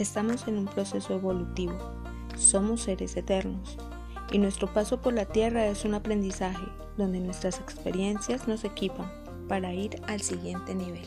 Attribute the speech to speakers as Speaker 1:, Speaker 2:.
Speaker 1: Estamos en un proceso evolutivo, somos seres eternos y nuestro paso por la Tierra es un aprendizaje donde nuestras experiencias nos equipan para ir al siguiente nivel.